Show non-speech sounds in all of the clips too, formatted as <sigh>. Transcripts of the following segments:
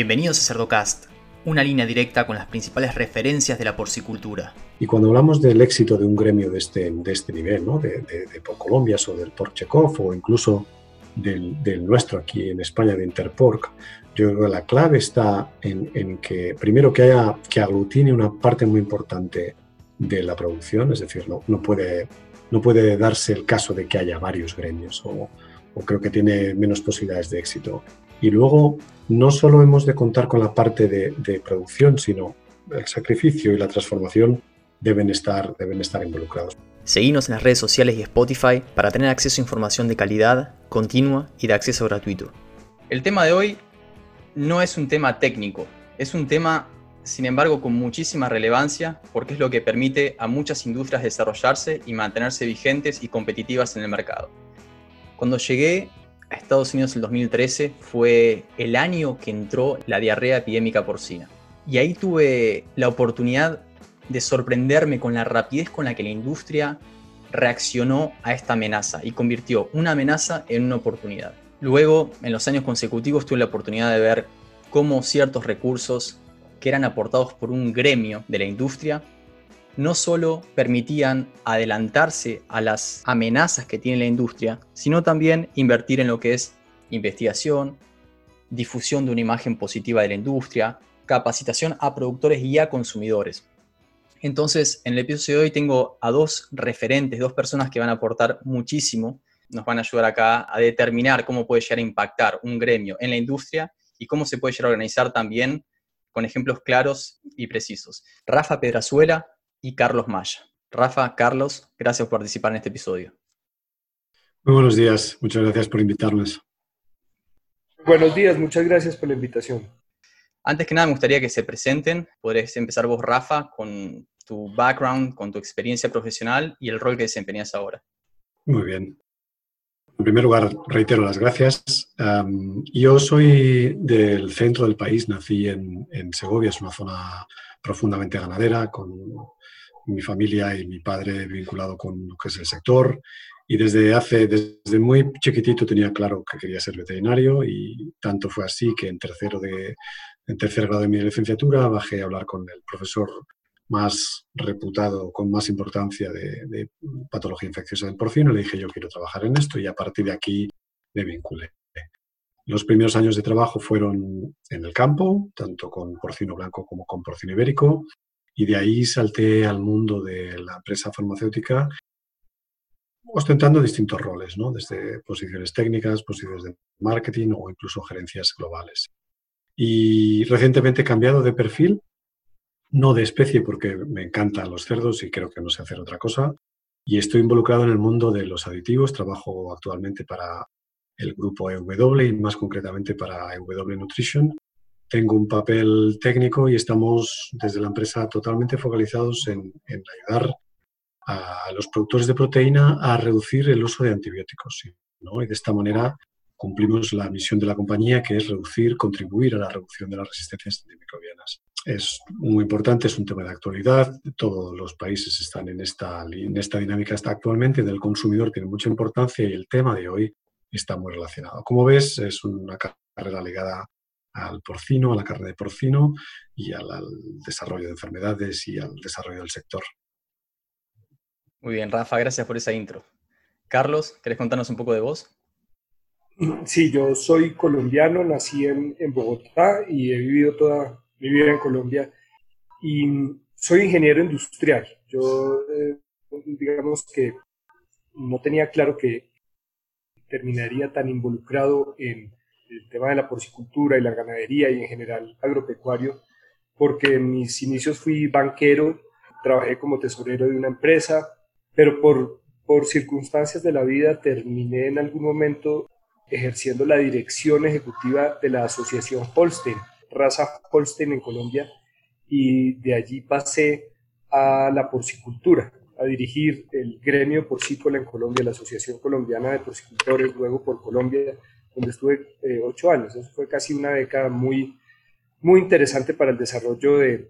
Bienvenidos a Cerdocast, una línea directa con las principales referencias de la porcicultura. Y cuando hablamos del éxito de un gremio de este, de este nivel, ¿no? de, de, de o del Porchekov o incluso del, del, nuestro aquí en España, de Interpork, yo creo que la clave está en, en, que, primero, que, haya, que aglutine una parte muy importante de la producción, es decir, no, no, puede, no puede darse el caso de que haya varios gremios o, o creo que tiene menos posibilidades de éxito. Y luego, no solo hemos de contar con la parte de, de producción, sino el sacrificio y la transformación deben estar, deben estar involucrados. Seguimos en las redes sociales y Spotify para tener acceso a información de calidad, continua y de acceso gratuito. El tema de hoy no es un tema técnico, es un tema, sin embargo, con muchísima relevancia porque es lo que permite a muchas industrias desarrollarse y mantenerse vigentes y competitivas en el mercado. Cuando llegué a Estados Unidos en 2013 fue el año que entró la diarrea epidémica porcina. Y ahí tuve la oportunidad de sorprenderme con la rapidez con la que la industria reaccionó a esta amenaza y convirtió una amenaza en una oportunidad. Luego, en los años consecutivos, tuve la oportunidad de ver cómo ciertos recursos que eran aportados por un gremio de la industria no solo permitían adelantarse a las amenazas que tiene la industria, sino también invertir en lo que es investigación, difusión de una imagen positiva de la industria, capacitación a productores y a consumidores. Entonces, en el episodio de hoy tengo a dos referentes, dos personas que van a aportar muchísimo, nos van a ayudar acá a determinar cómo puede llegar a impactar un gremio en la industria y cómo se puede llegar a organizar también con ejemplos claros y precisos. Rafa Pedrazuela y Carlos Maya. Rafa, Carlos, gracias por participar en este episodio. Muy buenos días, muchas gracias por invitarnos. Buenos días, muchas gracias por la invitación. Antes que nada, me gustaría que se presenten. Podrías empezar vos, Rafa, con tu background, con tu experiencia profesional y el rol que desempeñas ahora. Muy bien. En primer lugar, reitero las gracias. Um, yo soy del centro del país, nací en, en, Segovia, es una zona profundamente ganadera, con mi familia y mi padre vinculado con lo que es el sector. Y desde hace, desde muy chiquitito tenía claro que quería ser veterinario y tanto fue así que en tercero de, en tercer grado de mi licenciatura bajé a hablar con el profesor más reputado, con más importancia de, de, patología infecciosa del porcino. Le dije, yo quiero trabajar en esto y a partir de aquí me vinculé. Los primeros años de trabajo fueron en el campo, tanto con porcino blanco como con porcino ibérico, y de ahí salté al mundo de la empresa farmacéutica ostentando distintos roles, ¿no? desde posiciones técnicas, posiciones de marketing o incluso gerencias globales. Y recientemente he cambiado de perfil, no de especie porque me encantan los cerdos y creo que no sé hacer otra cosa. Y estoy involucrado en el mundo de los aditivos. Trabajo actualmente para el grupo EW y más concretamente para EW Nutrition. Tengo un papel técnico y estamos desde la empresa totalmente focalizados en, en ayudar a los productores de proteína a reducir el uso de antibióticos. ¿no? Y de esta manera cumplimos la misión de la compañía, que es reducir, contribuir a la reducción de las resistencias antimicrobianas. Es muy importante, es un tema de actualidad. Todos los países están en esta, en esta dinámica hasta actualmente del consumidor, tiene mucha importancia y el tema de hoy está muy relacionado. Como ves, es una carrera ligada al porcino, a la carne de porcino y al, al desarrollo de enfermedades y al desarrollo del sector. Muy bien, Rafa, gracias por esa intro. Carlos, ¿querés contarnos un poco de vos? Sí, yo soy colombiano, nací en, en, Bogotá y he vivido toda mi vida en Colombia y soy ingeniero industrial. Yo, eh, digamos que no tenía claro que terminaría tan involucrado en el tema de la porcicultura y la ganadería y en general agropecuario, porque en mis inicios fui banquero, trabajé como tesorero de una empresa, pero por, por circunstancias de la vida terminé en algún momento ejerciendo la dirección ejecutiva de la asociación Holstein, raza Holstein en Colombia, y de allí pasé a la porcicultura, a dirigir el gremio porcícola en Colombia, la Asociación Colombiana de Porcicultores, luego por Colombia, donde estuve eh, ocho años. Eso fue casi una década muy, muy interesante para el desarrollo de,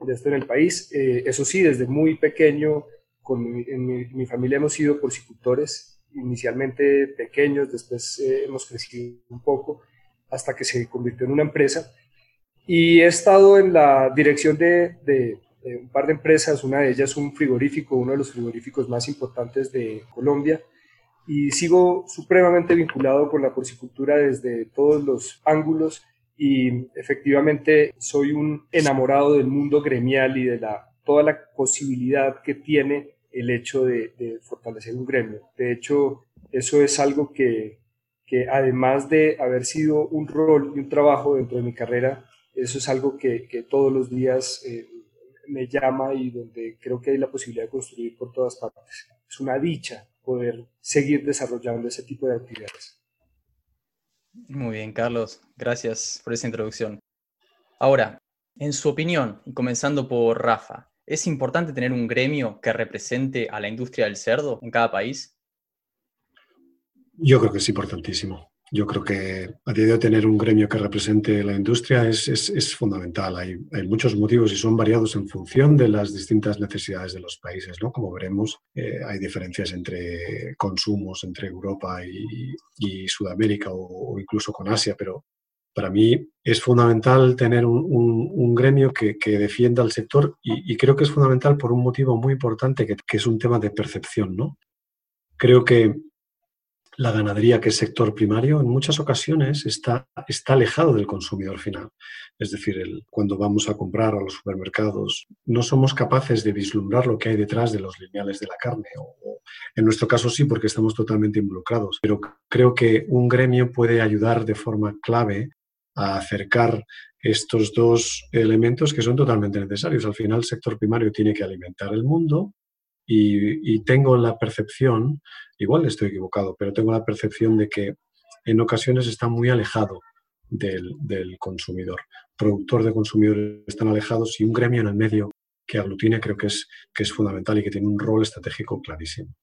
de esto en el país. Eh, eso sí, desde muy pequeño, con mi, en mi, mi familia hemos sido porcicultores, inicialmente pequeños, después eh, hemos crecido un poco hasta que se convirtió en una empresa. Y he estado en la dirección de, un par de empresas, una de ellas un frigorífico, uno de los frigoríficos más importantes de Colombia, y sigo supremamente vinculado con la porcicultura desde todos los ángulos y efectivamente soy un enamorado del mundo gremial y de la, toda la posibilidad que tiene el hecho de, fortalecer un gremio. De hecho, eso es algo que, que, además de haber sido un rol y un trabajo dentro de mi carrera, eso es algo que, que todos los días eh, me llama y donde creo que hay la posibilidad de construir por todas partes. Es una dicha poder seguir desarrollando ese tipo de actividades. Muy bien, Carlos. Gracias por esa introducción. Ahora, en su opinión, y comenzando por Rafa, ¿es importante tener un gremio que represente a la industria del cerdo en cada país? Yo creo que es importantísimo. Yo creo que a día de hoy tener un gremio que represente la industria es, fundamental. Hay, muchos motivos y son variados en función de las distintas necesidades de los países. ¿no? Como veremos, eh, hay diferencias entre consumos entre Europa y, Sudamérica o, incluso con Asia, pero para mí es fundamental tener un, gremio que, defienda al sector y, creo que es fundamental por un motivo muy importante que, que es un tema de percepción. ¿no? Creo que la ganadería, que es sector primario, en muchas ocasiones está, está alejado del consumidor final. Es decir, cuando vamos a comprar a los supermercados, no somos capaces de vislumbrar lo que hay detrás de los lineales de la carne. O, en nuestro caso sí, porque estamos totalmente involucrados. Pero creo que un gremio puede ayudar de forma clave a acercar estos dos elementos que son totalmente necesarios. Al final, el sector primario tiene que alimentar el mundo y, tengo la percepción, igual estoy equivocado, pero tengo la percepción de que en ocasiones está muy alejado del, consumidor. Productor de consumidores están alejados y un gremio en el medio que aglutine creo que es, que es fundamental y que tiene un rol estratégico clarísimo.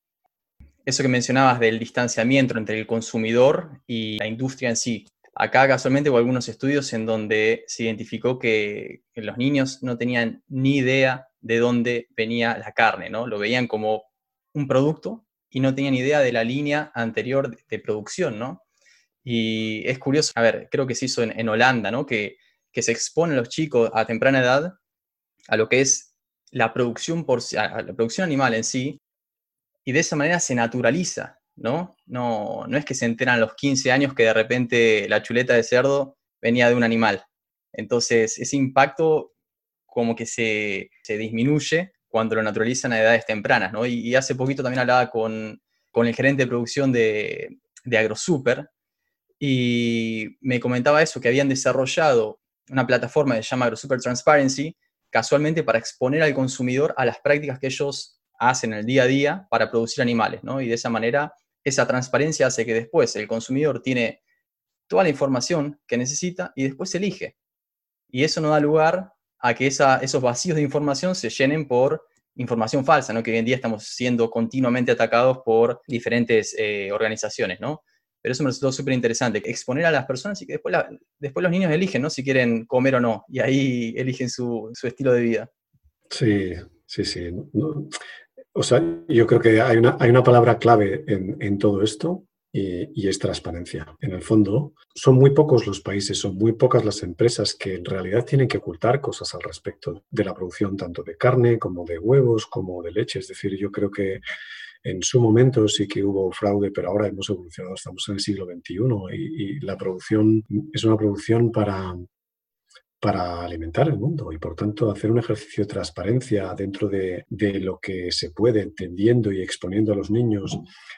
Eso que mencionabas del distanciamiento entre el consumidor y la industria en sí. Acá casualmente hubo algunos estudios en donde se identificó que los niños no tenían ni idea de dónde venía la carne, ¿no? Lo veían como un producto y no tenían idea de la línea anterior de, producción, ¿no? Y es curioso, a ver, creo que se hizo en, Holanda, ¿no? Que, que se exponen los chicos a temprana edad a lo que es la producción, por, la producción animal en sí, y de esa manera se naturaliza, ¿no? ¿no? No es que se enteran a los 15 años que de repente la chuleta de cerdo venía de un animal. Entonces, ese impacto como que se, disminuye cuando lo naturalizan a edades tempranas, ¿no? Y, hace poquito también hablaba con, el gerente de producción de, de AgroSuper y me comentaba eso, que habían desarrollado una plataforma que se llama AgroSuper Transparency, casualmente para exponer al consumidor a las prácticas que ellos hacen el día a día para producir animales, ¿no? Y de esa manera, esa transparencia hace que después el consumidor tiene toda la información que necesita y después elige. Y eso no da lugar a que esos vacíos de información se llenen por información falsa, ¿no? que hoy en día estamos siendo continuamente atacados por diferentes eh, organizaciones. ¿no? Pero eso me resultó súper interesante, exponer a las personas y que después, los niños eligen ¿no? si quieren comer o no, y ahí eligen su, estilo de vida. Sí, sí, sí. o sea, yo creo que hay una, hay una palabra clave en todo esto y, es transparencia. En el fondo, son muy pocos los países, son muy pocas las empresas que en realidad tienen que ocultar cosas al respecto de la producción tanto de carne como de huevos, como de leche. Es decir, yo creo que en su momento sí que hubo fraude, pero ahora hemos evolucionado, estamos en el siglo XXI y la producción es una producción para, para alimentar el mundo y por tanto hacer un ejercicio de transparencia dentro de, lo que se puede, entendiendo y exponiendo a los niños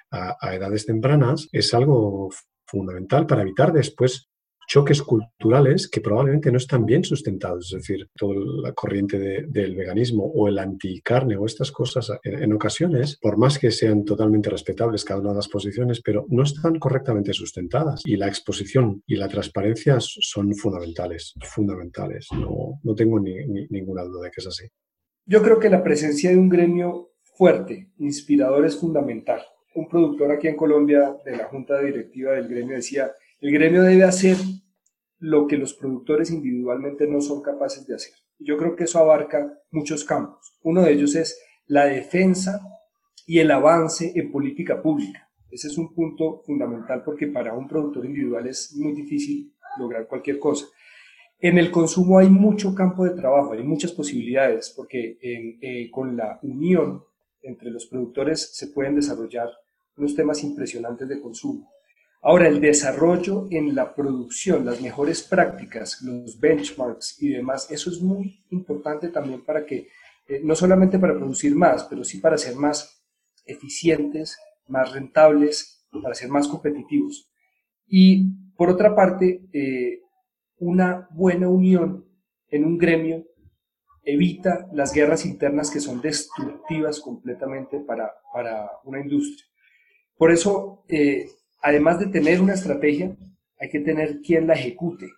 a edades tempranas, es algo fundamental para evitar después choques culturales que probablemente no están bien sustentados, es decir, toda la corriente del veganismo o el anticarne o estas cosas en, ocasiones, por más que sean totalmente respetables cada una de las posiciones, pero no están correctamente sustentadas y la exposición y la transparencia son fundamentales, fundamentales, no, no tengo ni, ninguna duda de que es así. Yo creo que la presencia de un gremio fuerte, inspirador, es fundamental. Un productor aquí en Colombia de la junta directiva del gremio decía, el gremio debe hacer lo que los productores individualmente no son capaces de hacer. Yo creo que eso abarca muchos campos. Uno de ellos es la defensa y el avance en política pública. Ese es un punto fundamental porque para un productor individual es muy difícil lograr cualquier cosa. En el consumo hay mucho campo de trabajo, hay muchas posibilidades, porque eh, con la unión entre los productores se pueden desarrollar unos temas impresionantes de consumo. Ahora, el desarrollo en la producción, las mejores prácticas, los benchmarks y demás, eso es muy importante también para que, eh, no solamente para producir más, pero sí para ser más eficientes, más rentables, para ser más competitivos. Y por otra parte, eh, una buena unión en un gremio evita las guerras internas que son destructivas completamente para, para una industria. Por eso, eh, además de tener una estrategia, hay que tener quien la ejecute.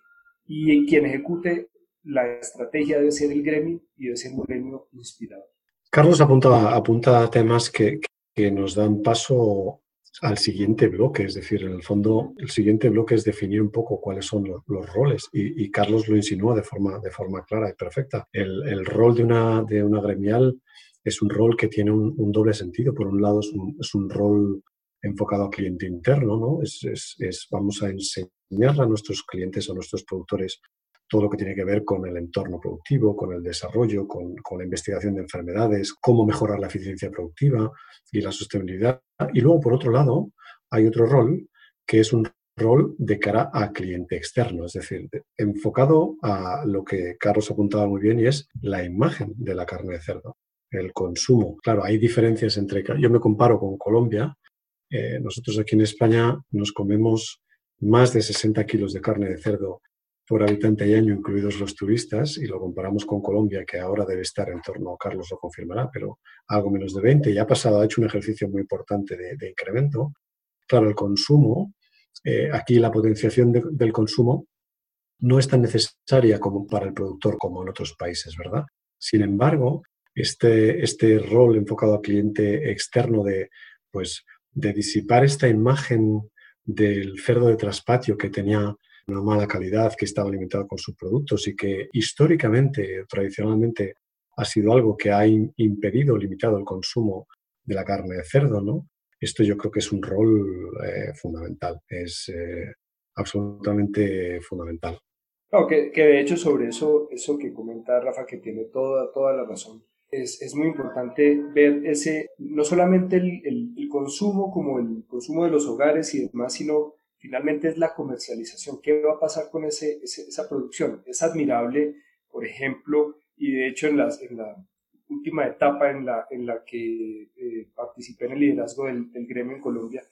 Y quien ejecute la estrategia debe ser el gremio y debe ser un gremio inspirado. Carlos apunta, apunta a temas que, que nos dan paso al siguiente bloque, es decir, en el fondo el siguiente bloque es definir un poco cuáles son los, roles y, Carlos lo insinúa de forma, de forma clara y perfecta. El, rol de una, de una gremial es un rol que tiene un, doble sentido. Por un lado es un, es un, rol enfocado al cliente interno, ¿no? Es, es, vamos a enseñar a nuestros clientes, a nuestros productores, todo lo que tiene que ver con el entorno productivo, con el desarrollo, con, con, la investigación de enfermedades, cómo mejorar la eficiencia productiva y la sostenibilidad. Y luego, por otro lado, hay otro rol que es un rol de cara a cliente externo, es decir, enfocado a lo que Carlos apuntaba muy bien y es la imagen de la carne de cerdo, el consumo. Claro, hay diferencias entre... Yo me comparo con Colombia. Eh, nosotros aquí en España nos comemos más de 60 kilos de carne de cerdo por habitante y año, incluidos los turistas, y lo comparamos con Colombia, que ahora debe estar en torno, Carlos lo confirmará, pero algo menos de 20, y ha pasado, ha hecho un ejercicio muy importante de, incremento. Claro, el consumo, eh, aquí la potenciación del consumo no es tan necesaria como para el productor como en otros países, ¿verdad? Sin embargo, este, este rol enfocado al cliente externo de, pues, de disipar esta imagen del cerdo de traspatio que tenía una mala calidad, que estaba alimentado con sus productos y que históricamente, tradicionalmente, ha sido algo que ha impedido, limitado el consumo de la carne de cerdo, ¿no? Esto yo creo que es un rol eh, fundamental, es eh, absolutamente fundamental. que, de hecho sobre eso, eso que comenta Rafa, que tiene toda, toda la razón, es, es muy importante ver ese, no solamente el, el, consumo como el consumo de los hogares y demás, sino finalmente es la comercialización. ¿Qué va a pasar con ese, esa producción? Es admirable, por ejemplo, y de hecho en, las, en la última etapa en la, en la que eh, participé en el liderazgo del, del, gremio en Colombia,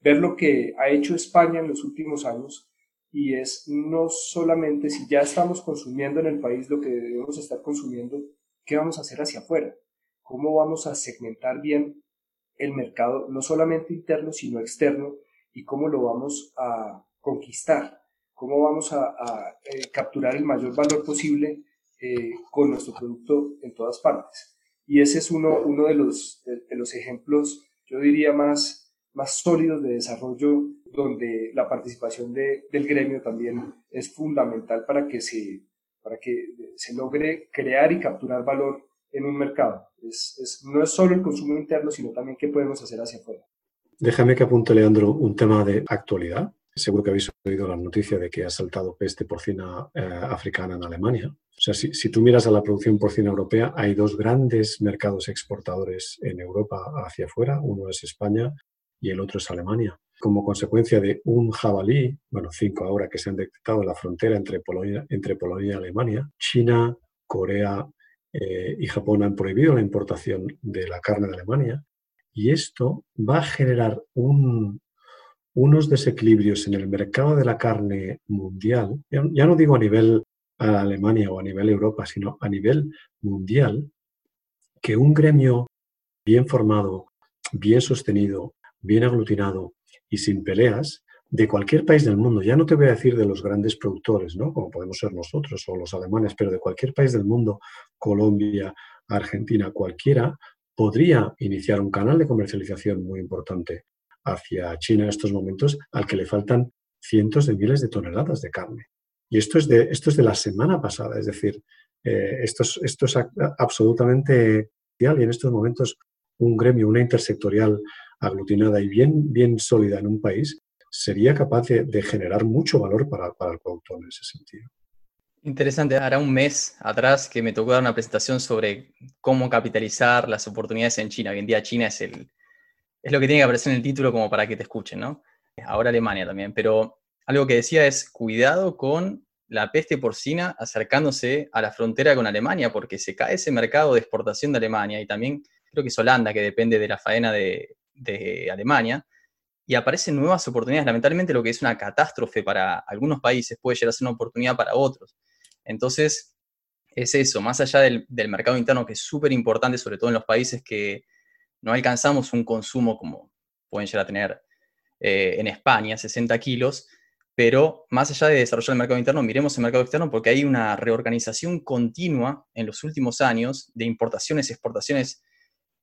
ver lo que ha hecho España en los últimos años y es no solamente si ya estamos consumiendo en el país lo que debemos estar consumiendo, ¿qué vamos a hacer hacia afuera? ¿Cómo vamos a segmentar bien el mercado, no solamente interno, sino externo? y cómo lo vamos a conquistar, cómo vamos a, eh, capturar el mayor valor posible eh, con nuestro producto en todas partes. Y ese es uno, uno de, los, de, los ejemplos, yo diría, más, más sólidos de desarrollo, donde la participación de, del gremio también es fundamental para que, se, para que se logre crear y capturar valor en un mercado. Es, no es solo el consumo interno, sino también qué podemos hacer hacia afuera. Déjame que apunte, Leandro, un tema de actualidad. Seguro que habéis oído la noticia de que ha saltado peste porcina eh, africana en Alemania. O sea, si, tú miras a la producción porcina europea, hay dos grandes mercados exportadores en Europa hacia afuera. Uno es España y el otro es Alemania. Como consecuencia de un jabalí, bueno, cinco ahora que se han detectado en la frontera entre Polonia, entre Polonia y Alemania, China, Corea eh, y Japón han prohibido la importación de la carne de Alemania y esto va a generar unos desequilibrios en el mercado de la carne mundial, ya, no digo a nivel Alemania o a nivel Europa, sino a nivel mundial, que un gremio bien formado, bien sostenido, bien aglutinado y sin peleas, de cualquier país del mundo, ya no te voy a decir de los grandes productores, ¿no? como podemos ser nosotros o los alemanes, pero de cualquier país del mundo, Colombia, Argentina, cualquiera, podría iniciar un canal de comercialización muy importante hacia China en estos momentos al que le faltan cientos de miles de toneladas de carne. Y esto es de, esto es de la semana pasada, es decir, eh, esto, es, esto es absolutamente y en estos momentos un gremio, una intersectorial aglutinada y bien, bien sólida en un país sería capaz de, generar mucho valor para, para el productor en ese sentido. Interesante, hará un mes atrás que me tocó dar una presentación sobre cómo capitalizar las oportunidades en China. Hoy en día China es, el, es lo que tiene que aparecer en el título como para que te escuchen, ¿no? Ahora Alemania también, pero algo que decía es cuidado con la peste porcina acercándose a la frontera con Alemania, porque se cae ese mercado de exportación de Alemania y también creo que es Holanda, que depende de la faena de, de Alemania, y aparecen nuevas oportunidades. Lamentablemente lo que es una catástrofe para algunos países puede llegar a ser una oportunidad para otros. Entonces, es eso, más allá del, mercado interno que es súper importante, sobre todo en los países que no alcanzamos un consumo como pueden llegar a tener eh, en España, 60 kilos, pero más allá de desarrollar el mercado interno, miremos el mercado externo porque hay una reorganización continua en los últimos años de importaciones y exportaciones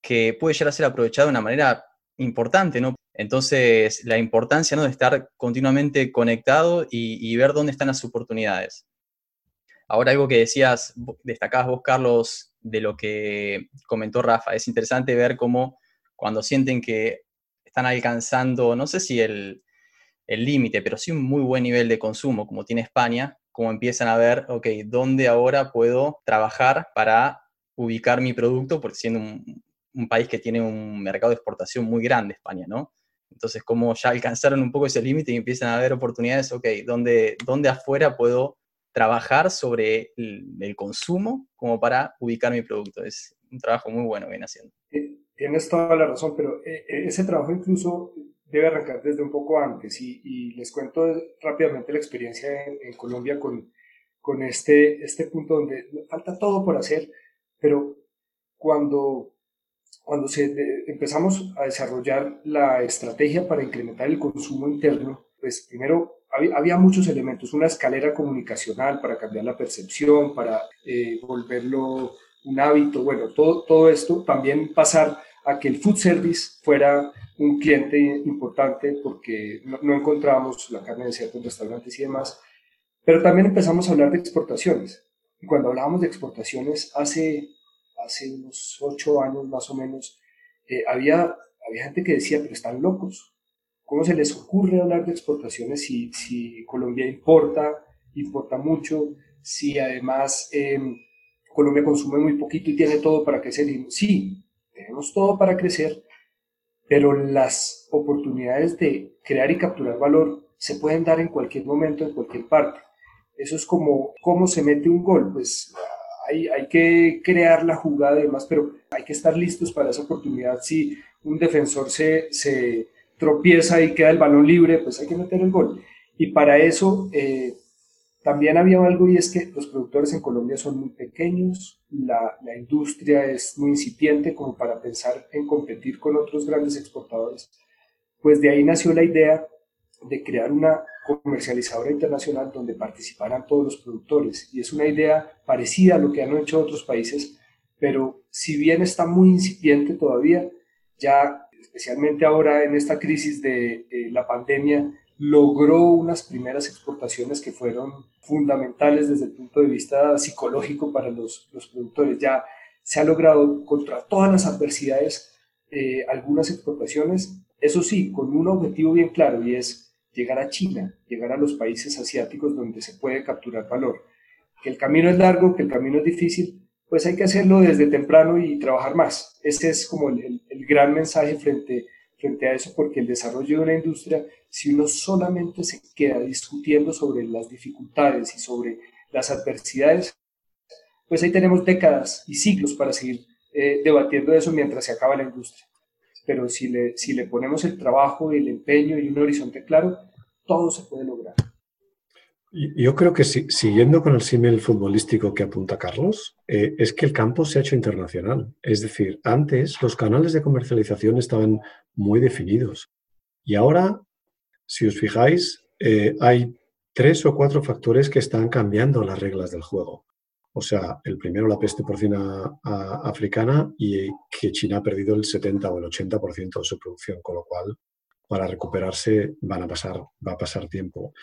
que puede llegar a ser aprovechado de una manera importante, ¿no? Entonces, la importancia ¿no? de estar continuamente conectado y, ver dónde están las oportunidades. Ahora, algo que decías, destacabas vos, Carlos, de lo que comentó Rafa, es interesante ver cómo cuando sienten que están alcanzando, no sé si el límite, pero sí un muy buen nivel de consumo, como tiene España, cómo empiezan a ver, ok, ¿dónde ahora puedo trabajar para ubicar mi producto? Porque siendo un, un país que tiene un mercado de exportación muy grande, España, ¿no? Entonces, como ya alcanzaron un poco ese límite y empiezan a haber oportunidades, ok, ¿dónde, dónde afuera puedo trabajar sobre el, consumo como para ubicar mi producto? Es un trabajo muy bueno que viene haciendo. Tienes toda la razón, pero eh, eh, ese trabajo incluso debe arrancar desde un poco antes y, les cuento rápidamente la experiencia en, Colombia con, con este, este punto donde falta todo por hacer, pero cuando cuando se empezamos a desarrollar la estrategia para incrementar el consumo interno, pues primero había, muchos elementos, una escalera comunicacional para cambiar la percepción, para eh, volverlo un hábito, bueno, todo, todo esto, también pasar a que el food service fuera un cliente importante porque no, no encontrábamos la carne en ciertos restaurantes y demás, pero también empezamos a hablar de exportaciones. Y cuando hablábamos de exportaciones hace hace unos ocho años más o menos, eh, había, había gente que decía, pero están locos. ¿Cómo se les ocurre hablar de exportaciones si, si Colombia importa, importa mucho, si además em, Colombia consume muy poquito y tiene todo para crecer? Sí, tenemos todo para crecer, pero las oportunidades de crear y capturar valor se pueden dar en cualquier momento, en cualquier parte. Eso es como cómo se mete un gol. Pues hay, que crear la jugada y demás, pero hay que estar listos para esa oportunidad. Si un defensor se, se tropieza y queda el balón libre, pues hay que meter el gol. Y para eso eh, también había algo y es que los productores en Colombia son muy pequeños, la, la, industria es muy incipiente como para pensar en competir con otros grandes exportadores. Pues de ahí nació la idea de crear una comercializadora internacional donde participaran todos los productores. Y es una idea parecida a lo que han hecho otros países, pero si bien está muy incipiente todavía, ya especialmente ahora en esta crisis de la pandemia, logró unas primeras exportaciones que fueron fundamentales desde el punto de vista psicológico para los, los productores. Ya se ha logrado contra todas las adversidades eh, algunas exportaciones, eso sí, con un objetivo bien claro y es llegar a China, llegar a los países asiáticos donde se puede capturar valor. Que el camino es largo, que el camino es difícil, pues hay que hacerlo desde temprano y trabajar más. Ese es como el, gran mensaje frente, frente a eso, porque el desarrollo de una industria, si uno solamente se queda discutiendo sobre las dificultades y sobre las adversidades, pues ahí tenemos décadas y siglos para seguir eh, debatiendo eso mientras se acaba la industria pero si le, si le ponemos el trabajo, el empeño y un horizonte claro, todo se puede lograr. Yo creo que siguiendo con el símil futbolístico que apunta Carlos, eh, es que el campo se ha hecho internacional. Es decir, antes los canales de comercialización estaban muy definidos y ahora, si os fijáis, eh, hay tres o cuatro factores que están cambiando las reglas del juego. O sea, el primero la peste porcina africana y que China ha perdido el 70 o el 80% de su producción, con lo cual para recuperarse van a pasar, va a pasar tiempo.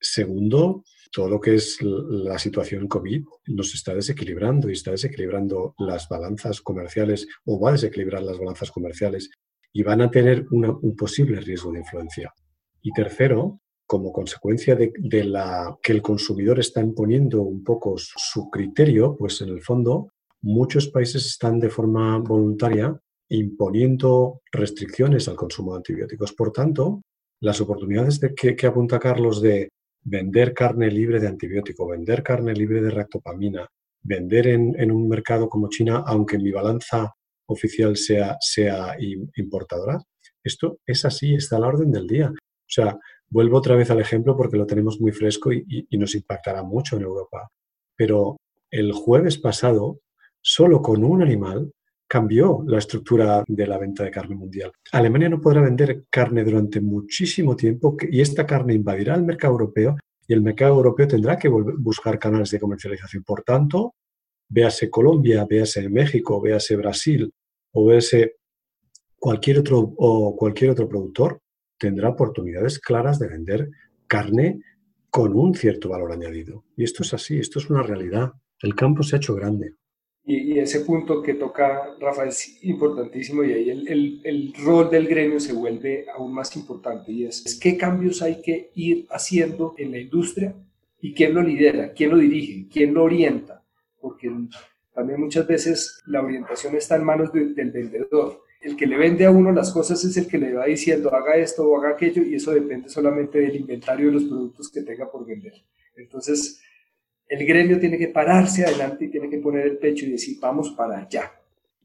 Segundo, todo lo que es la situación COVID nos está desequilibrando y está desequilibrando las balanzas comerciales o va a desequilibrar las balanzas comerciales y van a tener un posible riesgo de influencia. Y tercero, como consecuencia de, la que el consumidor está imponiendo un poco su criterio, pues en el fondo muchos países están de forma voluntaria imponiendo restricciones al consumo de antibióticos. Por tanto, las oportunidades de que, apunta Carlos de vender carne libre de antibiótico, vender carne libre de ractopamina, vender en, un mercado como China, aunque mi balanza oficial sea, sea importadora, esto es así, está a la orden del día. O sea, vuelvo otra vez al ejemplo porque lo tenemos muy fresco y, nos impactará mucho en Europa. Pero el jueves pasado, solo con un animal, cambió la estructura de la venta de carne mundial. Alemania no podrá vender carne durante muchísimo tiempo y esta carne invadirá el mercado europeo y el mercado europeo tendrá que buscar canales de comercialización. Por tanto, véase Colombia, véase México, véase Brasil o véase cualquier otro, o cualquier otro productor, tendrá oportunidades claras de vender carne con un cierto valor añadido. Y esto es así, esto es una realidad. El campo se ha hecho grande. Y, ese punto que toca Rafa es importantísimo y ahí el, el, rol del gremio se vuelve aún más importante y es, qué cambios hay que ir haciendo en la industria y quién lo lidera, quién lo dirige, quién lo orienta, porque también muchas veces la orientación está en manos del vendedor. El que le vende a uno las cosas es el que le va diciendo haga esto o haga aquello y eso depende solamente del inventario de los productos que tenga por vender. Entonces, el gremio tiene que pararse adelante y tiene que poner el pecho y decir, vamos para allá.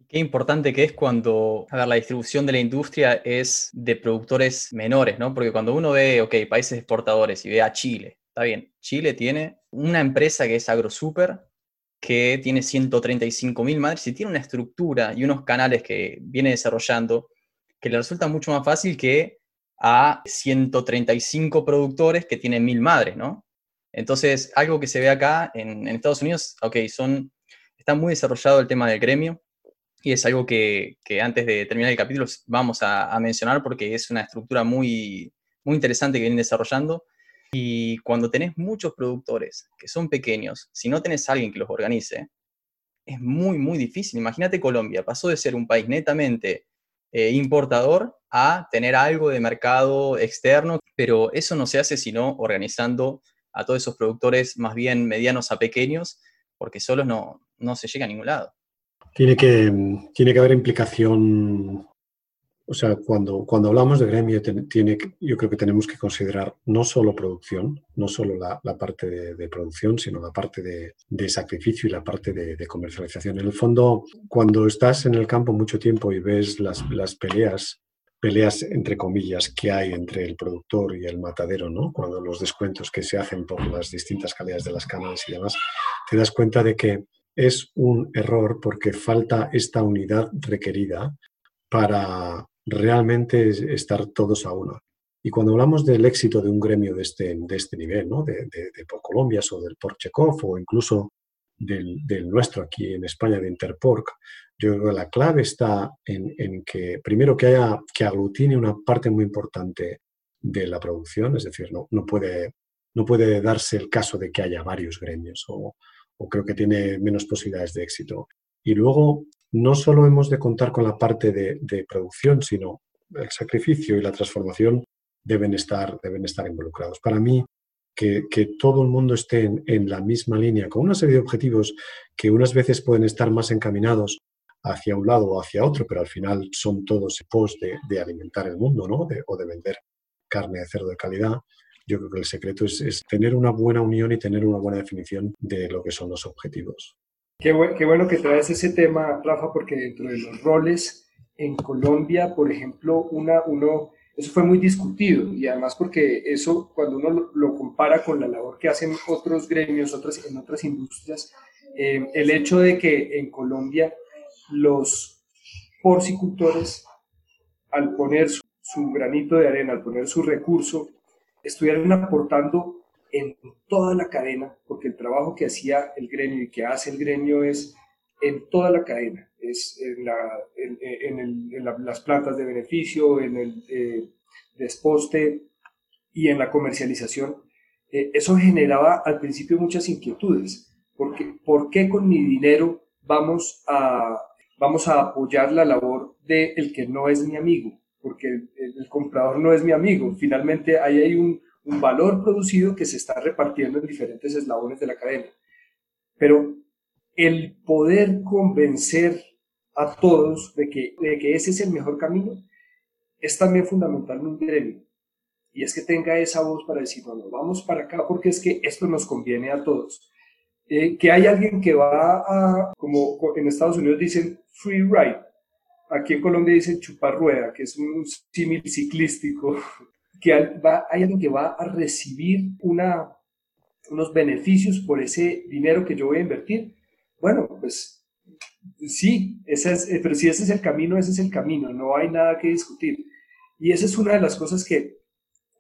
Qué importante que es cuando, a la distribución de la industria es de productores menores, ¿no? Porque cuando uno ve, ok, países exportadores y ve a Chile, está bien, Chile tiene una empresa que es AgroSuper, que tiene 135 mil madres y tiene una estructura y unos canales que viene desarrollando que le resulta mucho más fácil que a 135 productores que tienen mil madres, ¿no? Entonces, algo que se ve acá en, Estados Unidos, ok, son, está muy desarrollado el tema del gremio y es algo que, antes de terminar el capítulo vamos a, mencionar porque es una estructura muy, muy interesante que vienen desarrollando. Y cuando tenés muchos productores que son pequeños, si no tenés alguien que los organice, es muy, muy difícil. Imagínate Colombia, pasó de ser un país netamente eh, importador a tener algo de mercado externo, pero eso no se hace sino organizando a todos esos productores más bien medianos a pequeños, porque solos no, no se llega a ningún lado. Tiene que, tiene que haber implicación, o sea, cuando, cuando hablamos de gremio, tiene, yo creo que tenemos que considerar no solo producción, no solo la, parte de, producción, sino la parte de, sacrificio y la parte de, comercialización. En el fondo, cuando estás en el campo mucho tiempo y ves las, las peleas peleas, entre comillas, que hay entre el productor y el matadero, ¿no? Cuando los descuentos que se hacen por las distintas calidades de las canales y demás, te das cuenta de que es un error porque falta esta unidad requerida para realmente estar todos a uno. Y cuando hablamos del éxito de un gremio de este, de este nivel, ¿no? de, de, de Colombias o del Porchekov o incluso del, nuestro aquí en España, de Interpork, yo creo que la clave está en, que, primero, que haya que aglutine una parte muy importante de la producción, es decir, no, no, puede, no puede darse el caso de que haya varios gremios o, creo que tiene menos posibilidades de éxito. Y luego, no solo hemos de contar con la parte de, producción, sino el sacrificio y la transformación deben estar, deben estar involucrados. Para mí, que, todo el mundo esté en, la misma línea, con una serie de objetivos que unas veces pueden estar más encaminados hacia un lado o hacia otro, pero al final son todos pos de, de alimentar el mundo, ¿no? o de vender carne de cerdo de calidad. Yo creo que el secreto es, tener una buena unión y tener una buena definición de lo que son los objetivos. Qué, bueno que traes ese tema, Rafa, porque dentro de los roles en Colombia, por ejemplo, una, uno, eso fue muy discutido y además porque eso, cuando uno lo, compara con la labor que hacen otros gremios, otras, en otras industrias, eh, el hecho de que en Colombia los porcicultores, al poner su, granito de arena, al poner su recurso, estuvieran aportando en toda la cadena, porque el trabajo que hacía el gremio y que hace el gremio es en toda la cadena, es en, las plantas de beneficio, en el eh, desposte y en la comercialización. Eh, eso generaba al principio muchas inquietudes, porque ¿por qué con mi dinero vamos a vamos a apoyar la labor de el que no es mi amigo, porque el, comprador no es mi amigo. Finalmente ahí hay un, un valor producido que se está repartiendo en diferentes eslabones de la cadena. Pero el poder convencer a todos de que, de que ese es el mejor camino es también fundamental en un gremio. Y es que tenga esa voz para decir, bueno, vamos para acá porque es que esto nos conviene a todos. Eh, que hay alguien que va a, como en Estados Unidos dicen free ride, aquí en Colombia dicen chupar rueda, que es un símil ciclístico, <laughs> que hay alguien que va a recibir unos beneficios por ese dinero que yo voy a invertir. Bueno, pues sí, ese es, eh, pero si ese es el camino, ese es el camino, no hay nada que discutir. Y esa es una de las cosas que,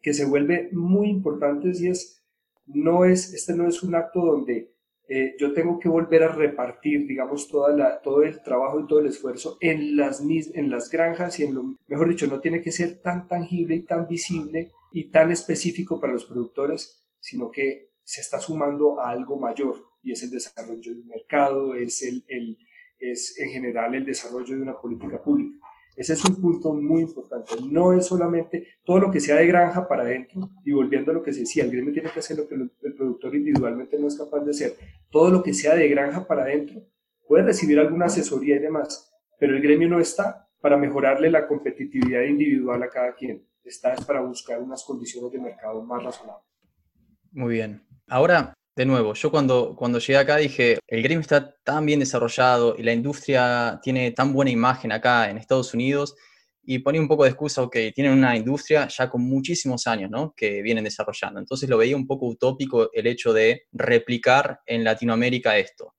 que se vuelve muy importantes y es, no es, este no es un acto donde eh, yo tengo que volver a repartir, digamos, toda la, todo el trabajo y todo el esfuerzo en las, en las granjas y en lo, mejor dicho, no tiene que ser tan tangible y tan visible y tan específico para los productores, sino que se está sumando a algo mayor y es el desarrollo del mercado, es, el, el es en general el desarrollo de una política pública. Ese es un punto muy importante. No es solamente todo lo que sea de granja para adentro, y volviendo a lo que se decía, el gremio tiene que hacer lo que el productor individualmente no es capaz de hacer. Todo lo que sea de granja para adentro puede recibir alguna asesoría y demás, pero el gremio no está para mejorarle la competitividad individual a cada quien. Está para buscar unas condiciones de mercado más razonables. Muy bien. Ahora, de nuevo, yo cuando, cuando llegué acá dije, el gremio está tan bien desarrollado y la industria tiene tan buena imagen acá en Estados Unidos y ponía un poco de excusa, ok, tienen una industria ya con muchísimos años, ¿no? Que vienen desarrollando. Entonces lo veía un poco utópico el hecho de replicar en Latinoamérica esto.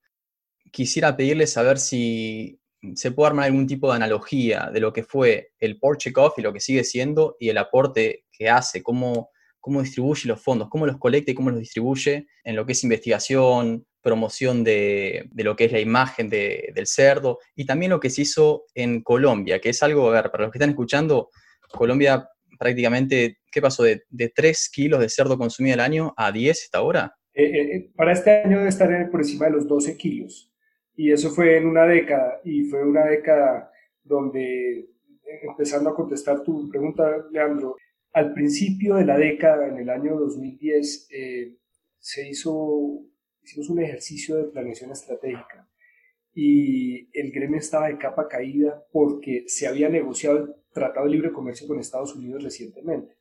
Quisiera pedirles a ver si se puede armar algún tipo de analogía de lo que fue el Porchecoff y lo que sigue siendo y el aporte que hace, cómo cómo distribuye los fondos, cómo los colecta y cómo los distribuye en lo que es investigación, promoción de, lo que es la imagen del cerdo y también lo que se hizo en Colombia, que es algo, a ver, para los que están escuchando, Colombia prácticamente, ¿qué pasó? De, de 3 kilos de cerdo consumido al año a 10 esta ahora. Eh, eh, eh, para este año debe estar por encima de los 12 kilos. Y eso fue en una década, y fue una década donde, empezando a contestar tu pregunta, Leandro, al principio de la década, en el año 2010, eh, se hizo, hicimos un ejercicio de planeación estratégica y el gremio estaba de capa caída porque se había negociado el Tratado de Libre Comercio con Estados Unidos recientemente.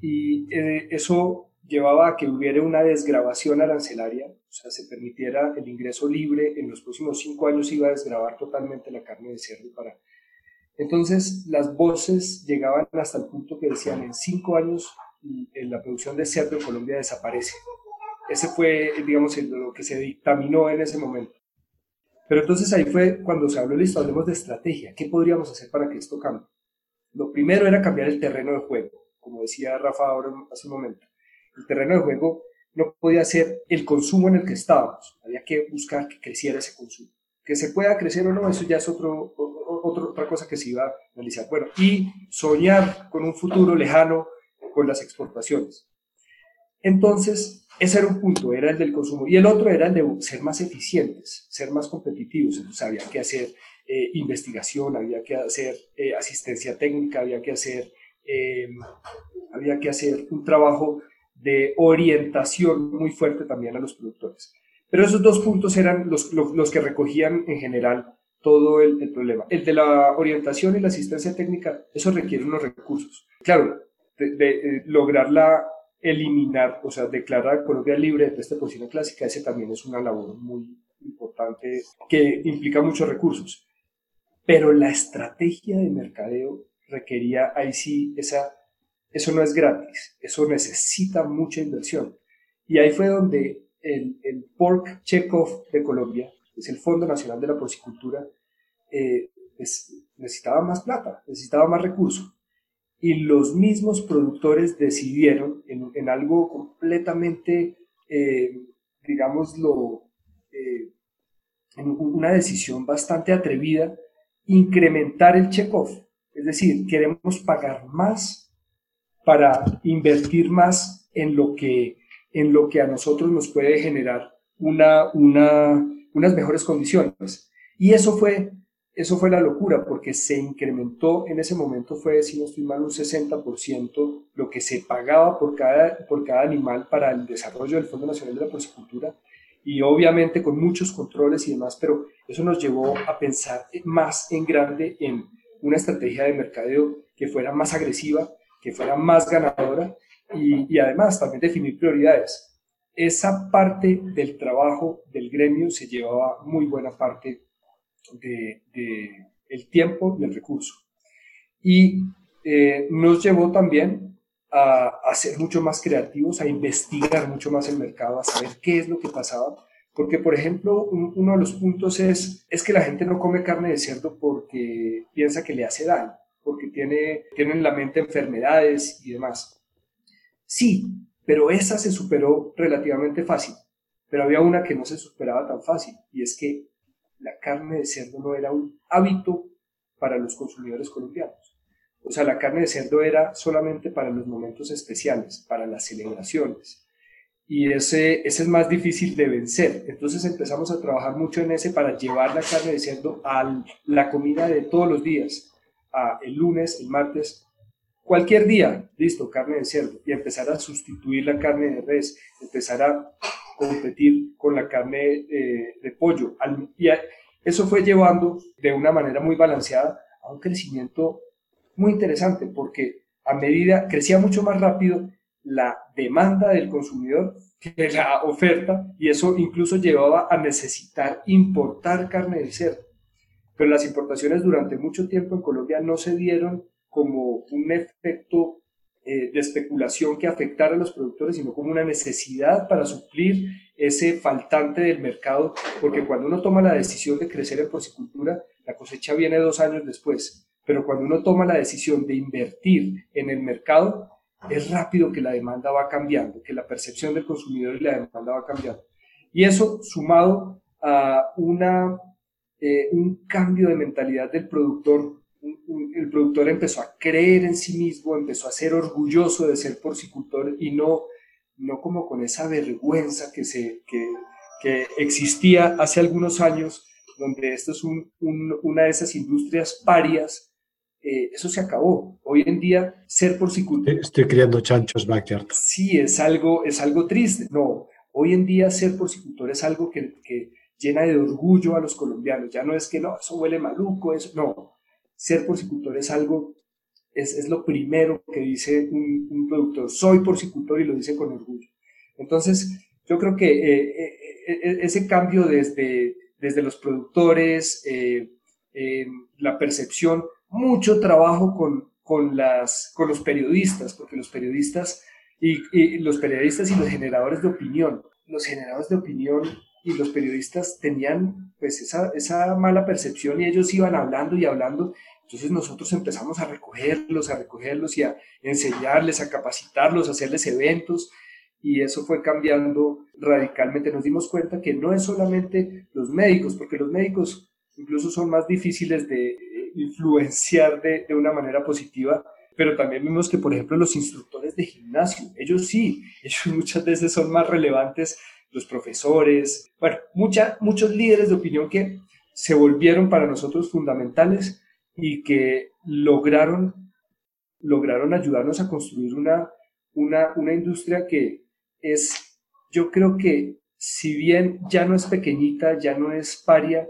Y eh, eso llevaba a que hubiera una desgrabación arancelaria, o sea, se permitiera el ingreso libre, en los próximos cinco años iba a desgrabar totalmente la carne de cerdo para entonces, las voces llegaban hasta el punto que decían, en cinco años la producción de cerdo en Colombia desaparece. Ese fue, digamos, lo que se dictaminó en ese momento. Pero entonces ahí fue cuando se habló, listo, hablemos de estrategia. ¿Qué podríamos hacer para que esto cambie? Lo primero era cambiar el terreno de juego, como decía Rafa ahora hace un momento. El terreno de juego no podía ser el consumo en el que estábamos, había que buscar que creciera ese consumo. Que se pueda crecer o no, eso ya es otro, otra cosa que se iba a analizar. Bueno, y soñar con un futuro lejano con las exportaciones. Entonces, ese era un punto, era el del consumo. Y el otro era el de ser más eficientes, ser más competitivos. Había que hacer eh, investigación, había que hacer eh, asistencia técnica, había que hacer, em, había que hacer un trabajo de orientación muy fuerte también a los productores. Pero esos dos puntos eran los, los que recogían en general todo el, problema. El de la orientación y la asistencia técnica, eso requiere unos recursos. Claro, de, lograrla eliminar, o sea, declarar Colombia libre de esta posición clásica, ese también es una labor muy importante que implica muchos recursos. Pero la estrategia de mercadeo requería, ahí sí, esa, eso no es gratis, eso necesita mucha inversión. Y ahí fue donde el, el Pork Chekhov de Colombia es el Fondo Nacional de la Porcicultura, eh, necesitaba más plata, necesitaba más recursos. Y los mismos productores decidieron en, algo completamente, eh, eh, en una decisión bastante atrevida, incrementar el check-off. Es decir, queremos pagar más para invertir más en lo que, en lo que a nosotros nos puede generar una, una, unas mejores condiciones. Y eso fue eso fue la locura porque se incrementó, en ese momento fue, si no estoy mal, un 60% lo que se pagaba por cada, por cada animal para el desarrollo del Fondo Nacional de la Porcicultura y obviamente con muchos controles y demás, pero eso nos llevó a pensar más en grande en una estrategia de mercadeo que fuera más agresiva, que fuera más ganadora y, y además también definir prioridades. Esa parte del trabajo del gremio se llevaba muy buena parte de, el tiempo y el recurso. Y eh, nos llevó también a, a, ser mucho más creativos, a investigar mucho más el mercado, a saber qué es lo que pasaba. Porque, por ejemplo, uno de los puntos es, es que la gente no come carne de cerdo porque piensa que le hace daño, porque tiene, tiene en la mente enfermedades y demás. Sí, pero esa se superó relativamente fácil. Pero había una que no se superaba tan fácil, y es que la carne de cerdo no era un hábito para los consumidores colombianos. O sea, la carne de cerdo era solamente para los momentos especiales, para las celebraciones. Y ese, ese es más difícil de vencer. Entonces empezamos a trabajar mucho en ese para llevar la carne de cerdo a la comida de todos los días, a el lunes, el martes, cualquier día, listo, carne de cerdo, y empezar a sustituir la carne de res, empezar a competir con la carne eh, de pollo. Y eso fue llevando de una manera muy balanceada a un crecimiento muy interesante, porque a medida crecía mucho más rápido la demanda del consumidor que la oferta, y eso incluso llevaba a necesitar importar carne de cerdo. Pero las importaciones durante mucho tiempo en Colombia no se dieron como un efecto eh, de especulación que afectara a los productores, sino como una necesidad para suplir ese faltante del mercado, porque cuando uno toma la decisión de crecer en porcicultura, la cosecha viene dos años después, pero cuando uno toma la decisión de invertir en el mercado, es rápido que la demanda va cambiando, que la percepción del consumidor y la demanda va cambiando. Y eso sumado a una, eh, un cambio de mentalidad del productor el productor empezó a creer en sí mismo, empezó a ser orgulloso de ser porcicultor y no, no como con esa vergüenza que, se, que, que existía hace algunos años, donde esto es un, una de esas industrias parias, eh, eso se acabó. Hoy en día, ser porcicultor... Estoy criando chanchos backyard. Sí, es algo, es algo triste. No, hoy en día ser porcicultor es algo que, que llena de orgullo a los colombianos. Ya no es que no, eso huele maluco, eso no ser porcicultor es algo, es, es lo primero que dice un, productor, soy porcicultor y lo dice con orgullo. Entonces, yo creo que eh, eh, eh, ese cambio desde, desde los productores, la percepción, mucho trabajo con, con, las, con los periodistas, porque los periodistas y, y, los periodistas y los generadores de opinión, los generadores de opinión y los periodistas tenían pues esa, esa mala percepción y ellos iban hablando y hablando entonces nosotros empezamos a recogerlos, a recogerlos y a enseñarles, a capacitarlos, a hacerles eventos y eso fue cambiando radicalmente. Nos dimos cuenta que no es solamente los médicos, porque los médicos incluso son más difíciles de eh, influenciar de, de una manera positiva, pero también vimos que, por ejemplo, los instructores de gimnasio, ellos sí, <laughs> ellos muchas veces son más relevantes, los profesores, bueno, mucha, muchos líderes de opinión que se volvieron para nosotros fundamentales y que lograron, lograron ayudarnos a construir una, una, una industria que es, yo creo que si bien ya no es pequeñita, ya no es paria,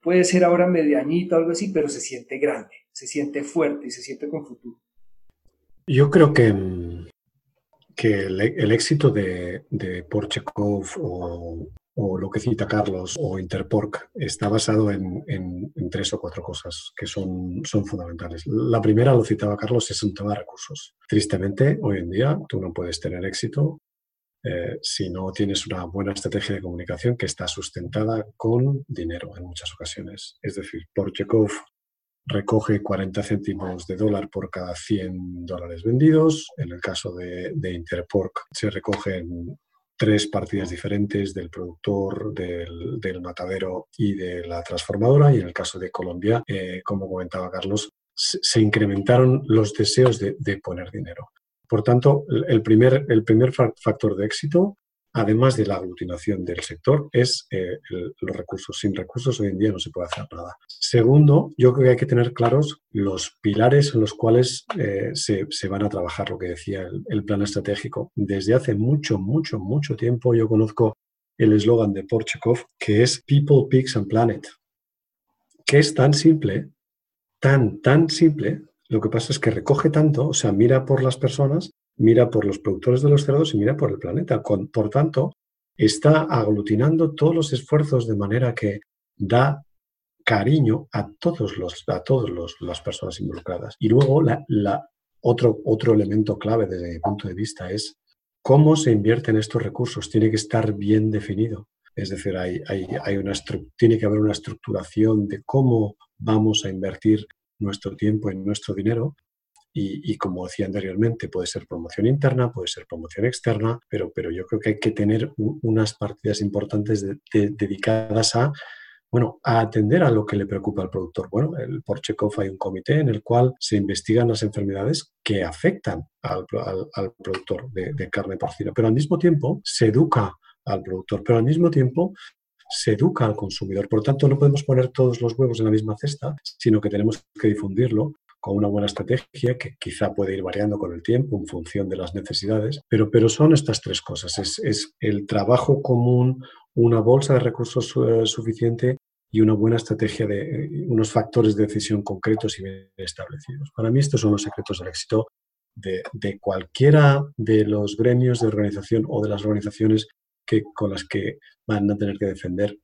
puede ser ahora medianita o algo así, pero se siente grande, se siente fuerte y se siente con futuro. Yo creo que, que el, éxito de, de Porchekov o, o lo que cita Carlos o Interpork está basado en, tres o cuatro cosas que son, fundamentales. La primera, lo citaba Carlos, es un tema de recursos. Tristemente, hoy en día tú no puedes tener éxito eh, si no tienes una buena estrategia de comunicación que está sustentada con dinero en muchas ocasiones. Es decir, Porchekov recoge 40 céntimos de dólar por cada 100 dólares vendidos. En el caso de, de Interpork se recogen tres partidas diferentes del productor, del, matadero y de la transformadora. Y en el caso de Colombia, eh, como comentaba Carlos, se, incrementaron los deseos de, poner dinero. Por tanto, el primer, el primer factor de éxito además de la aglutinación del sector, es eh, los recursos. Sin recursos hoy en día no se puede hacer nada. Segundo, yo creo que hay que tener claros los pilares en los cuales eh, se, van a trabajar, lo que decía el, plan estratégico. Desde hace mucho, mucho, mucho tiempo yo conozco el eslogan de Porchekov, que es People, Pigs and Planet, que es tan simple, tan, tan simple, lo que pasa es que recoge tanto, o sea, mira por las personas, mira por los productores de los cerdos y mira por el planeta. por tanto, está aglutinando todos los esfuerzos de manera que da cariño a todos los a todas las personas involucradas. Y luego otro, otro elemento clave desde mi punto de vista es cómo se invierten estos recursos. Tiene que estar bien definido. Es decir, hay, hay, tiene que haber una estructuración de cómo vamos a invertir nuestro tiempo y nuestro dinero. Y, como decía anteriormente, puede ser promoción interna, puede ser promoción externa, pero, pero yo creo que hay que tener unas partidas importantes dedicadas a, bueno, a atender a lo que le preocupa al productor. Bueno, el Porchekov hay un comité en el cual se investigan las enfermedades que afectan al, productor de, de carne porcina, pero al mismo tiempo se educa al productor, pero al mismo tiempo se educa al consumidor. Por tanto, no podemos poner todos los huevos en la misma cesta, sino que tenemos que difundirlo con una buena estrategia que quizá puede ir variando con el tiempo en función de las necesidades, pero, pero son estas tres cosas. Es, el trabajo común, una bolsa de recursos eh, suficiente y una buena estrategia de eh, unos factores de decisión concretos y bien establecidos. Para mí estos son los secretos del éxito de, de cualquiera de los gremios de organización o de las organizaciones que, con las que van a tener que defender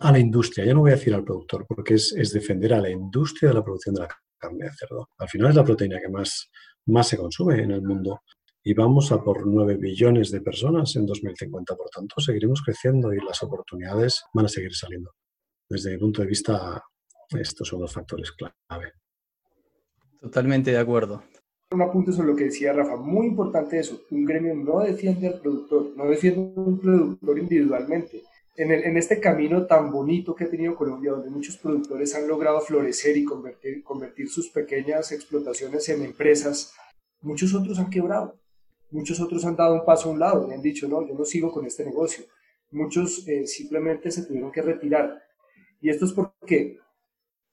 a la industria. Ya no voy a decir al productor, porque es, defender a la industria de la producción de la carne de cerdo. Al final es la proteína que más, más se consume en el mundo. Y vamos a por 9 billones de personas en 2050. Por tanto, seguiremos creciendo y las oportunidades van a seguir saliendo. Desde mi punto de vista, estos son los factores clave. Totalmente de acuerdo un apunte sobre lo que decía Rafa, muy importante eso, un gremio no defiende al productor, no defiende a un productor individualmente. En, este camino tan bonito que ha tenido Colombia, donde muchos productores han logrado florecer y convertir, convertir sus pequeñas explotaciones en empresas, muchos otros han quebrado, muchos otros han dado un paso a un lado y han dicho, no, yo no sigo con este negocio. Muchos eh, simplemente se tuvieron que retirar. Y esto es porque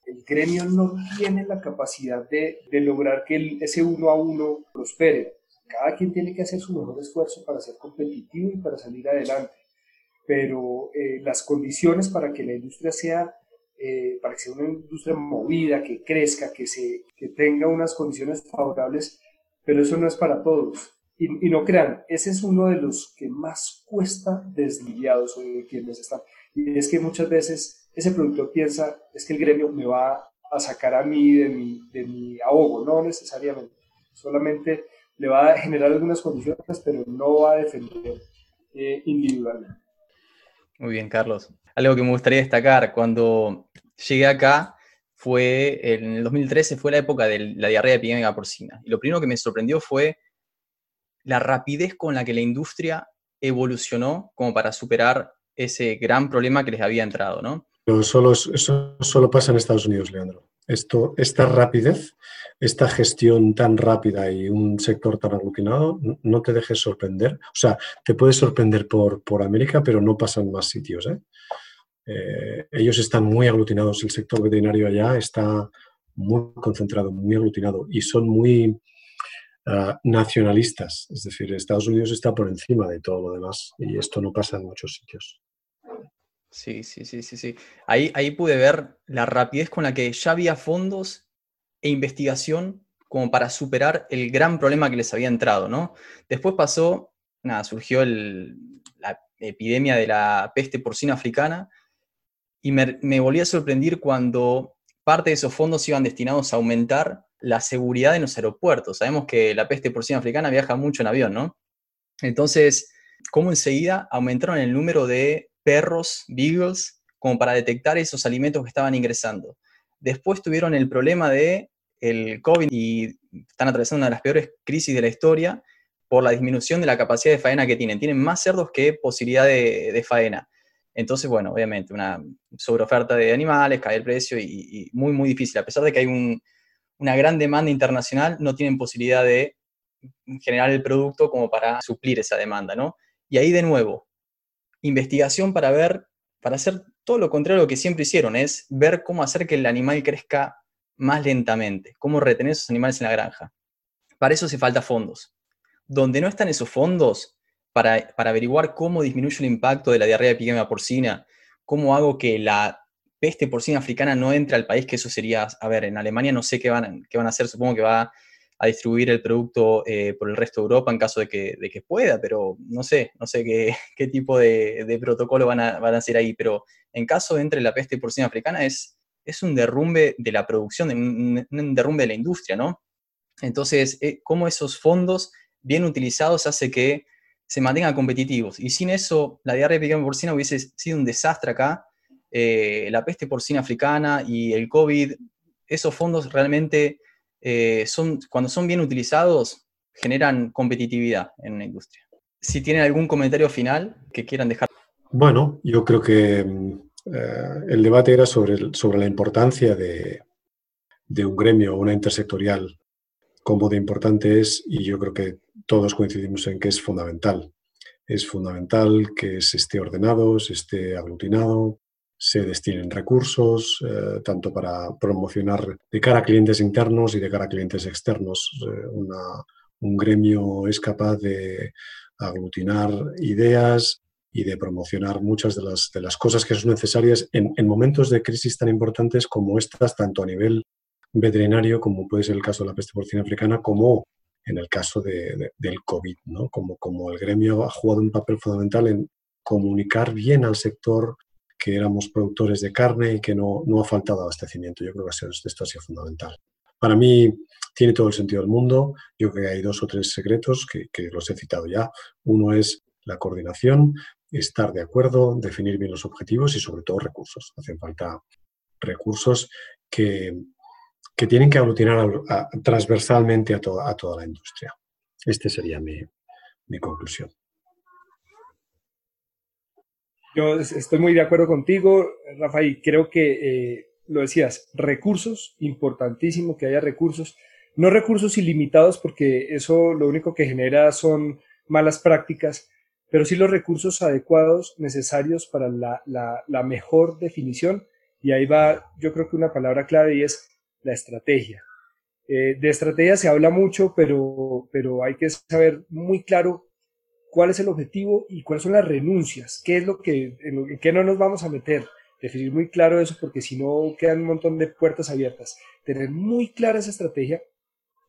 el gremio no tiene la capacidad de, lograr que ese uno a uno prospere. Cada quien tiene que hacer su mejor esfuerzo para ser competitivo y para salir adelante. Pero eh, las condiciones para que la industria sea, eh, para que sea una industria movida, que crezca, que, se, que tenga unas condiciones favorables, pero eso no es para todos. Y, y no crean, ese es uno de los que más cuesta desligados hoy de quienes están. Y es que muchas veces ese productor piensa, es que el gremio me va a sacar a mí de mi, de mi ahogo, no necesariamente, solamente le va a generar algunas condiciones, pero no va a defender eh, individualmente. Muy bien, Carlos. Algo que me gustaría destacar, cuando llegué acá, fue en el 2013 fue la época de la diarrea epidémica porcina. Y lo primero que me sorprendió fue la rapidez con la que la industria evolucionó como para superar ese gran problema que les había entrado, ¿no? Solo, eso solo pasa en Estados Unidos, Leandro. Esto, esta rapidez, esta gestión tan rápida y un sector tan aglutinado, no te dejes sorprender. O sea, te puede sorprender por, por América, pero no pasa en más sitios. ¿eh? Eh, ellos están muy aglutinados, el sector veterinario allá está muy concentrado, muy aglutinado y son muy ah, nacionalistas. Es decir, Estados Unidos está por encima de todo lo demás y esto no pasa en muchos sitios. Sí, sí, sí, sí, sí. Ahí, ahí pude ver la rapidez con la que ya había fondos e investigación como para superar el gran problema que les había entrado, ¿no? Después pasó, nada, surgió la epidemia de la peste porcina africana y me, me volví a sorprender cuando parte de esos fondos iban destinados a aumentar la seguridad en los aeropuertos. Sabemos que la peste porcina africana viaja mucho en avión, ¿no? Entonces, ¿cómo enseguida aumentaron el número de perros, beagles, como para detectar esos alimentos que estaban ingresando. Después tuvieron el problema de el COVID y están atravesando una de las peores crisis de la historia por la disminución de la capacidad de faena que tienen. Tienen más cerdos que posibilidad de, faena. Entonces, bueno, obviamente, una sobreoferta de animales, cae el precio y, muy, muy difícil. A pesar de que hay una gran demanda internacional, no tienen posibilidad de generar el producto como para suplir esa demanda, ¿no? Y ahí de nuevo, investigación para ver, para hacer todo lo contrario a lo que siempre hicieron, es ver cómo hacer que el animal crezca más lentamente, cómo retener esos animales en la granja. Para eso hace falta fondos. Donde no están esos fondos, para, averiguar cómo disminuye el impacto de la diarrea epidemia porcina, cómo hago que la peste porcina africana no entre al país, que eso sería, a ver, en Alemania no sé qué van, qué van a hacer, supongo que va a distribuir el producto eh, por el resto de Europa en caso de que, de que pueda, pero no sé, no sé qué, <laughs> qué tipo de, protocolo van a, van a, hacer ahí, pero en caso de entre la peste porcina africana es, es un derrumbe de la producción, un, derrumbe de la industria, ¿no? Entonces, eh, cómo esos fondos bien utilizados hace que se mantengan competitivos. Y sin eso, la diarrea epidémica porcina hubiese sido un desastre acá. Eh, la peste porcina africana y el COVID, esos fondos realmente eh, son, cuando son bien utilizados, generan competitividad en la industria. Si tienen algún comentario final que quieran dejar. Bueno, yo creo que el debate era sobre, sobre la importancia de, de un gremio, una intersectorial cómo de importante es y yo creo que todos coincidimos en que es fundamental. Es fundamental que se esté ordenado, se esté aglutinado, se destinen recursos, eh, tanto para promocionar de cara a clientes internos y de cara a clientes externos. Eh, un gremio es capaz de aglutinar ideas y de promocionar muchas de las, de las cosas que son necesarias en, en momentos de crisis tan importantes como estas, tanto a nivel veterinario, como puede ser el caso de la peste porcina africana, como en el caso de, del COVID, ¿no? Como, como el gremio ha jugado un papel fundamental en comunicar bien al sector que éramos productores de carne y que no, no ha faltado abastecimiento. Yo creo que esto ha sido fundamental. Para mí tiene todo el sentido del mundo. Yo creo que hay dos o tres secretos que, que los he citado ya. Uno es la coordinación, estar de acuerdo, definir bien los objetivos y sobre todo recursos. Hacen falta recursos que, que tienen que aglutinar transversalmente a, toda la industria. Esta sería mi, conclusión. Yo estoy muy de acuerdo contigo, Rafa, y creo que eh, lo decías, recursos, importantísimo que haya recursos, no recursos ilimitados porque eso lo único que genera son malas prácticas, pero sí los recursos adecuados necesarios para la, mejor definición. Y ahí va, yo creo que una palabra clave y es la estrategia. Eh, de estrategia se habla mucho, pero, pero hay que saber muy claro cuál es el objetivo y cuáles son las renuncias, qué es lo que, en, qué no nos vamos a meter. Definir muy claro eso, porque si no quedan un montón de puertas abiertas. Tener muy clara esa estrategia,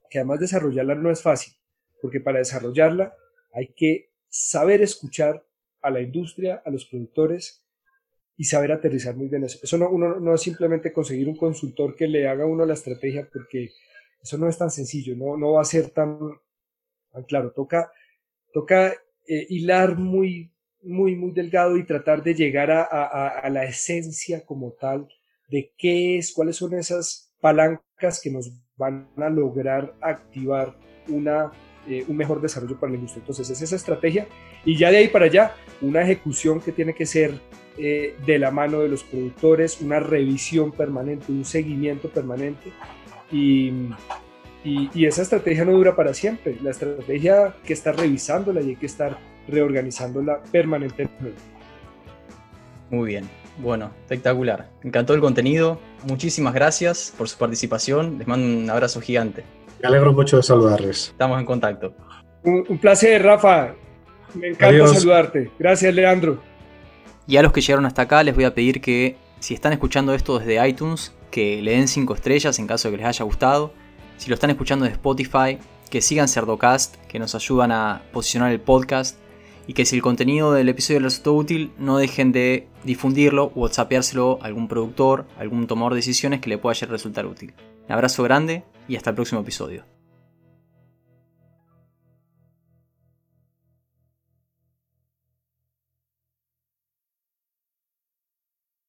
que además desarrollarla no es fácil, porque para desarrollarla hay que saber escuchar a la industria, a los productores, y saber aterrizar muy bien eso. Eso no, es simplemente conseguir un consultor que le haga uno la estrategia, porque eso no es tan sencillo, no, no va a ser tan, claro. Toca, toca eh, hilar muy, muy, muy delgado y tratar de llegar a, a, la esencia como tal de qué es, cuáles son esas palancas que nos van a lograr activar una, eh, un mejor desarrollo para la industria. Entonces es esa estrategia y ya de ahí para allá una ejecución que tiene que ser eh, de la mano de los productores, una revisión permanente, un seguimiento permanente. Y, y, esa estrategia no dura para siempre. La estrategia hay que estar revisándola y hay que estar reorganizándola permanentemente. Muy bien, bueno, espectacular. Me encantó el contenido. Muchísimas gracias por su participación. Les mando un abrazo gigante. Me alegro mucho de saludarles. Estamos en contacto. Un, placer, Rafa. Me encanta saludarte. Gracias, Leandro. Y a los que llegaron hasta acá les voy a pedir que si están escuchando esto desde iTunes, que le den 5 estrellas en caso de que les haya gustado. Si lo están escuchando de Spotify, que sigan Cerdocast, que nos ayudan a posicionar el podcast. Y que si el contenido del episodio les resultó útil, no dejen de difundirlo o whatsappeárselo a algún productor, algún tomador de decisiones que le pueda resultar útil. Un abrazo grande y hasta el próximo episodio.